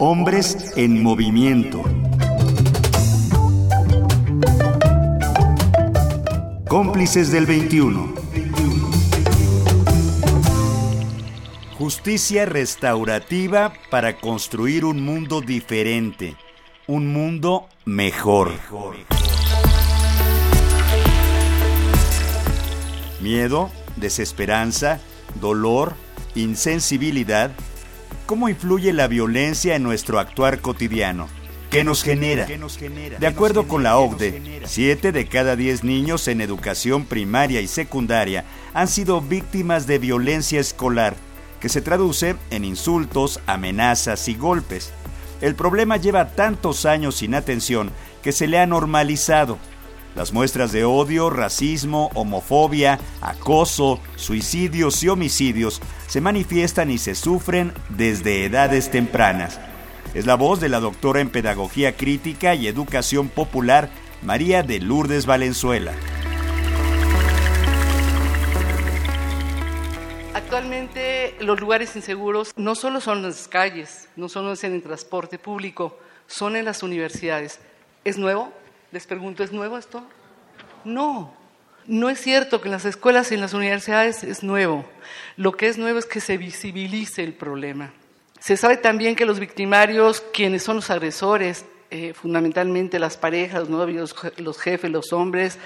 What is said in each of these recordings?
Hombres en movimiento. Cómplices del 21. Justicia restaurativa para construir un mundo diferente, un mundo mejor. Miedo, desesperanza, dolor, insensibilidad. ¿Cómo influye la violencia en nuestro actuar cotidiano? ¿Qué nos genera? De acuerdo con la OCDE, 7 de cada 10 niños en educación primaria y secundaria han sido víctimas de violencia escolar, que se traduce en insultos, amenazas y golpes. El problema lleva tantos años sin atención que se le ha normalizado. Las muestras de odio, racismo, homofobia, acoso, suicidios y homicidios se manifiestan y se sufren desde edades tempranas. Es la voz de la doctora en Pedagogía Crítica y Educación Popular, María de Lourdes Valenzuela. Actualmente los lugares inseguros no solo son las calles, no solo en el transporte público, son en las universidades. ¿Es nuevo? Les pregunto, ¿es nuevo esto? No, no es cierto que en las escuelas y en las universidades es nuevo. Lo que es nuevo es que se visibilice el problema. Se sabe también que los victimarios, quienes son los agresores, eh, fundamentalmente las parejas, los novios, los jefes, los hombres,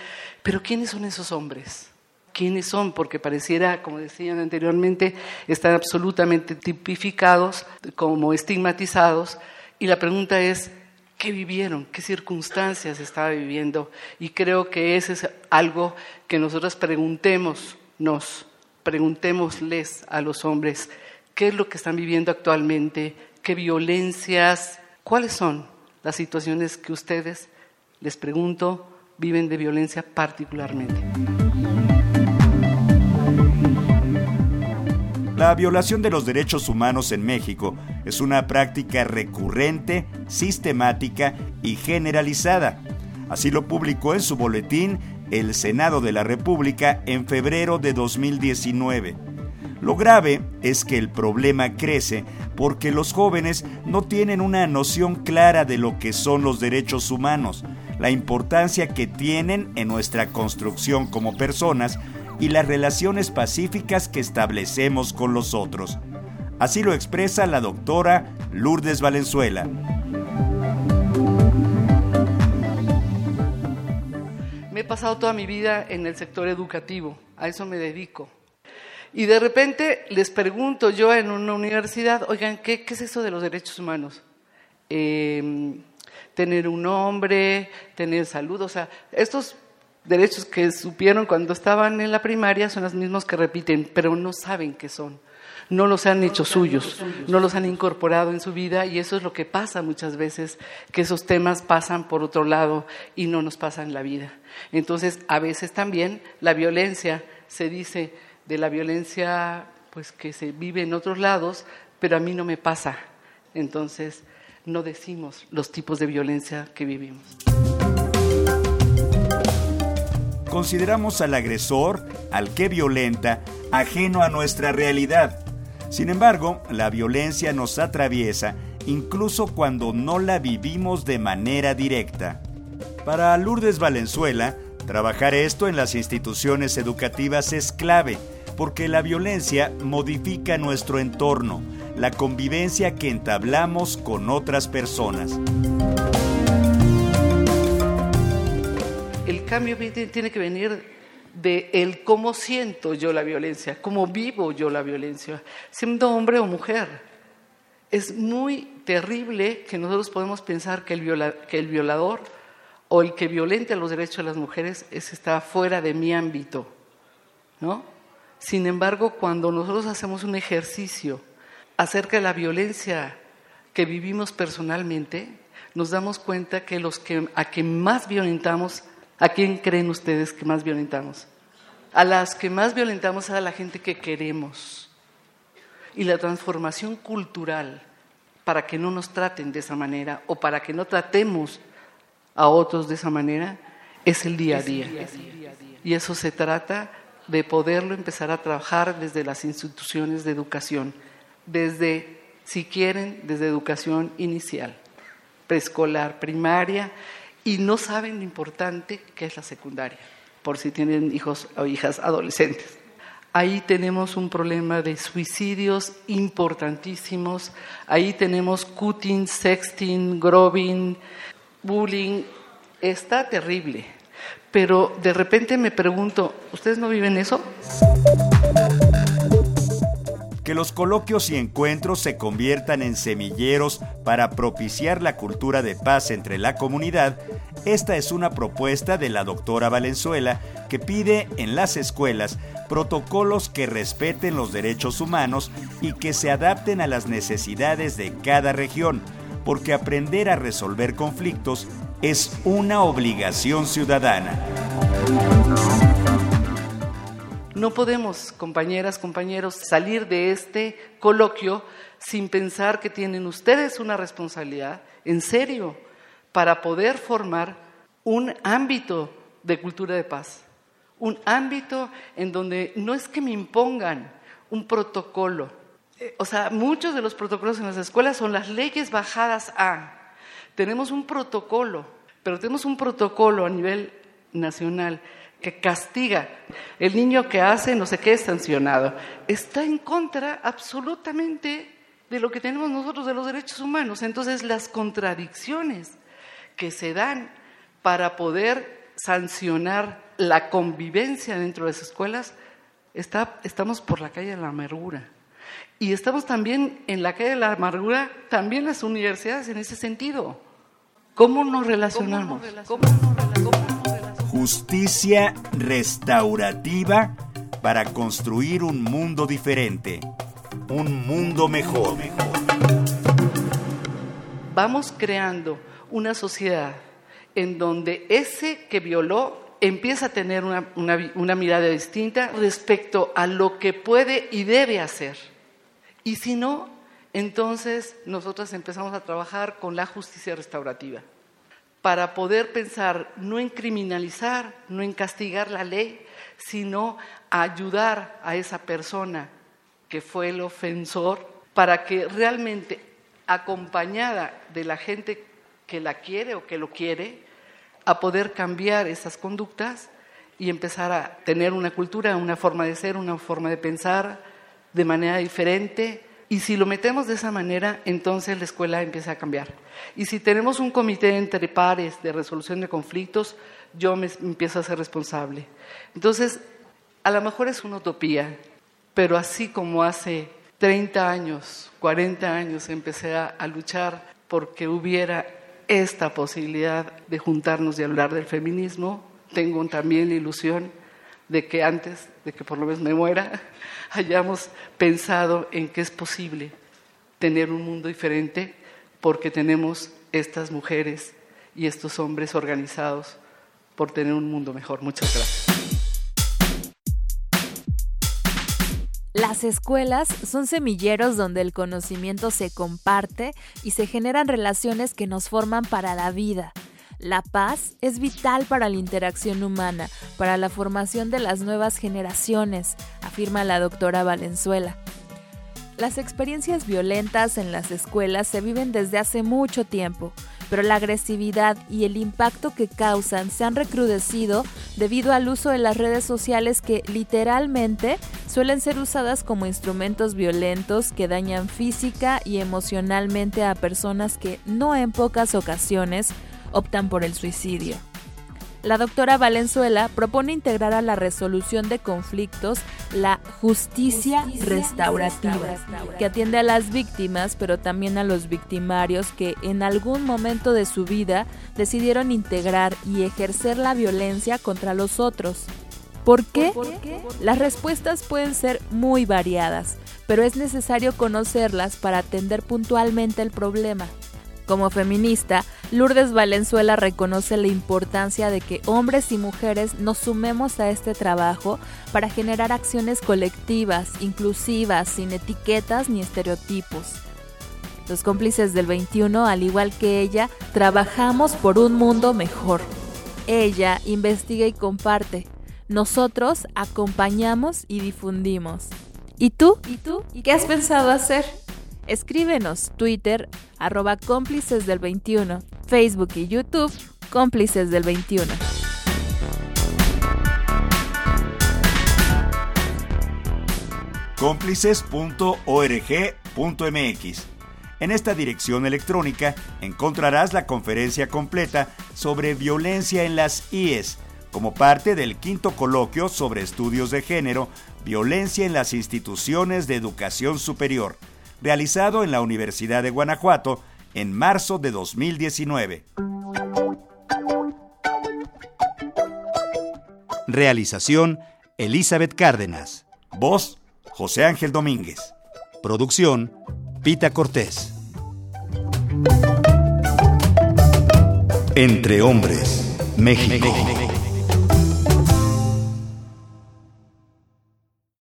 pero ¿quiénes son esos hombres? ¿Quiénes son? Porque pareciera, como decían anteriormente, están absolutamente tipificados como estigmatizados. Y la pregunta es, ¿qué vivieron? ¿Qué circunstancias estaba viviendo? Y creo que ese es algo que nosotros preguntemos, nos preguntémosles a los hombres qué es lo que están viviendo actualmente, qué violencias, cuáles son las situaciones que ustedes, les pregunto, viven de violencia particularmente. La violación de los derechos humanos en México es una práctica recurrente, sistemática y generalizada. Así lo publicó en su boletín el Senado de la República en febrero de 2019. Lo grave es que el problema crece porque los jóvenes no tienen una noción clara de lo que son los derechos humanos, la importancia que tienen en nuestra construcción como personas y las relaciones pacíficas que establecemos con los otros. Así lo expresa la doctora Lourdes Valenzuela. Me he pasado toda mi vida en el sector educativo, a eso me dedico. Y de repente les pregunto yo en una universidad, oigan, ¿qué, es eso de los derechos humanos? Em, tener un nombre, tener salud, o sea, estos derechos que supieron cuando estaban en la primaria son los mismos que repiten, pero no saben qué son. No los han hecho suyos, no los han incorporado en su vida y eso es lo que pasa muchas veces, que esos temas pasan por otro lado y no nos pasan la vida. Entonces, a veces también la violencia se dice, de la violencia pues que se vive en otros lados, pero a mí no me pasa. Entonces, no decimos los tipos de violencia que vivimos. Consideramos al agresor, al que violenta, ajeno a nuestra realidad. Sin embargo, la violencia nos atraviesa incluso cuando no la vivimos de manera directa. Para Lourdes Valenzuela, trabajar esto en las instituciones educativas es clave porque la violencia modifica nuestro entorno, la convivencia que entablamos con otras personas. Cambio tiene que venir de el cómo siento yo la violencia, cómo vivo yo la violencia, siendo hombre o mujer. Es muy terrible que nosotros podemos pensar que el, que violador o el que violente los derechos de las mujeres es, está fuera de mi ámbito, ¿no? Sin embargo, cuando nosotros hacemos un ejercicio acerca de la violencia que vivimos personalmente, nos damos cuenta que los que a quien más violentamos, ¿a quién creen ustedes que más violentamos? A las que más violentamos a la gente que queremos. Y la transformación cultural para que no nos traten de esa manera o para que no tratemos a otros de esa manera es el día a día. Y eso se trata de poderlo empezar a trabajar desde las instituciones de educación, desde si quieren, desde educación inicial, preescolar, primaria, y no saben lo importante que es la secundaria, por si tienen hijos o hijas adolescentes. Ahí tenemos un problema de suicidios importantísimos, ahí tenemos cutting, sexting, grobbing, bullying, está terrible. Pero de repente me pregunto, ¿ustedes no viven eso? Que los coloquios y encuentros se conviertan en semilleros para propiciar la cultura de paz entre la comunidad, esta es una propuesta de la doctora Valenzuela que pide en las escuelas protocolos que respeten los derechos humanos y que se adapten a las necesidades de cada región, porque aprender a resolver conflictos es una obligación ciudadana. No podemos, compañeras, compañeros, salir de este coloquio sin pensar que tienen ustedes una responsabilidad, en serio, para poder formar un ámbito de cultura de paz, un ámbito en donde no es que me impongan un protocolo. Eh, o sea, muchos de los protocolos en las escuelas son las leyes bajadas a tenemos un protocolo, pero tenemos un protocolo a nivel nacional que castiga. El niño que hace no sé qué es sancionado. Está en contra absolutamente de lo que tenemos nosotros de los derechos humanos. Entonces, las contradicciones que se dan para poder sancionar la convivencia dentro de las escuelas, está, estamos por la calle de la amargura. Y estamos también en la calle de la amargura, también las universidades en ese sentido. ¿Cómo nos relacionamos? Justicia restaurativa para construir un mundo diferente, un mundo mejor. Vamos creando una sociedad en donde ese que violó empieza a tener una, una, mirada distinta respecto a lo que puede y debe hacer. Y si no, entonces nosotros empezamos a trabajar con la justicia restaurativa para poder pensar no en criminalizar, no en castigar la ley, sino ayudar a esa persona que fue el ofensor para que realmente acompañada de la gente que la quiere o que lo quiere, a poder cambiar esas conductas y empezar a tener una cultura, una forma de ser, una forma de pensar de manera diferente. Y si lo metemos de esa manera, entonces la escuela empieza a cambiar. Y si tenemos un comité entre pares de resolución de conflictos, yo me empiezo a ser responsable. Entonces, a lo mejor es una utopía, pero así como hace 30 años, 40 años empecé a, a luchar porque hubiera esta posibilidad de juntarnos y hablar del feminismo. Tengo también la ilusión de que antes de que por lo menos me muera, hayamos pensado en que es posible tener un mundo diferente porque tenemos estas mujeres y estos hombres organizados por tener un mundo mejor. Muchas gracias. Las escuelas son semilleros donde el conocimiento se comparte y se generan relaciones que nos forman para la vida. La paz es vital para la interacción humana, para la formación de las nuevas generaciones, afirma la doctora Valenzuela. Las experiencias violentas en las escuelas se viven desde hace mucho tiempo, pero la agresividad y el impacto que causan se han recrudecido debido al uso de las redes sociales que literalmente suelen ser usadas como instrumentos violentos que dañan física y emocionalmente a personas que no en pocas ocasiones optan por el suicidio. La doctora Valenzuela propone integrar a la resolución de conflictos la justicia, restaurativa, que atiende a las víctimas, pero también a los victimarios que en algún momento de su vida decidieron integrar y ejercer la violencia contra los otros. ¿Por qué? Las respuestas pueden ser muy variadas, pero es necesario conocerlas para atender puntualmente el problema. Como feminista, Lourdes Valenzuela reconoce la importancia de que hombres y mujeres nos sumemos a este trabajo para generar acciones colectivas, inclusivas, sin etiquetas ni estereotipos. Los cómplices del 21, al igual que ella, trabajamos por un mundo mejor. Ella investiga y comparte. Nosotros acompañamos y difundimos. ¿Y tú? ¿Y tú? ¿Qué has pensado hacer? Escríbenos Twitter arroba cómplices del 21, Facebook y YouTube cómplices del 21. cómplices.org.mx. En esta dirección electrónica encontrarás la conferencia completa sobre violencia en las IES, como parte del quinto coloquio sobre estudios de género, violencia en las instituciones de educación superior, realizado en la Universidad de Guanajuato en marzo de 2019. Realización Elizabeth Cárdenas. Voz José Ángel Domínguez. Producción Pita Cortés. Entre hombres, México.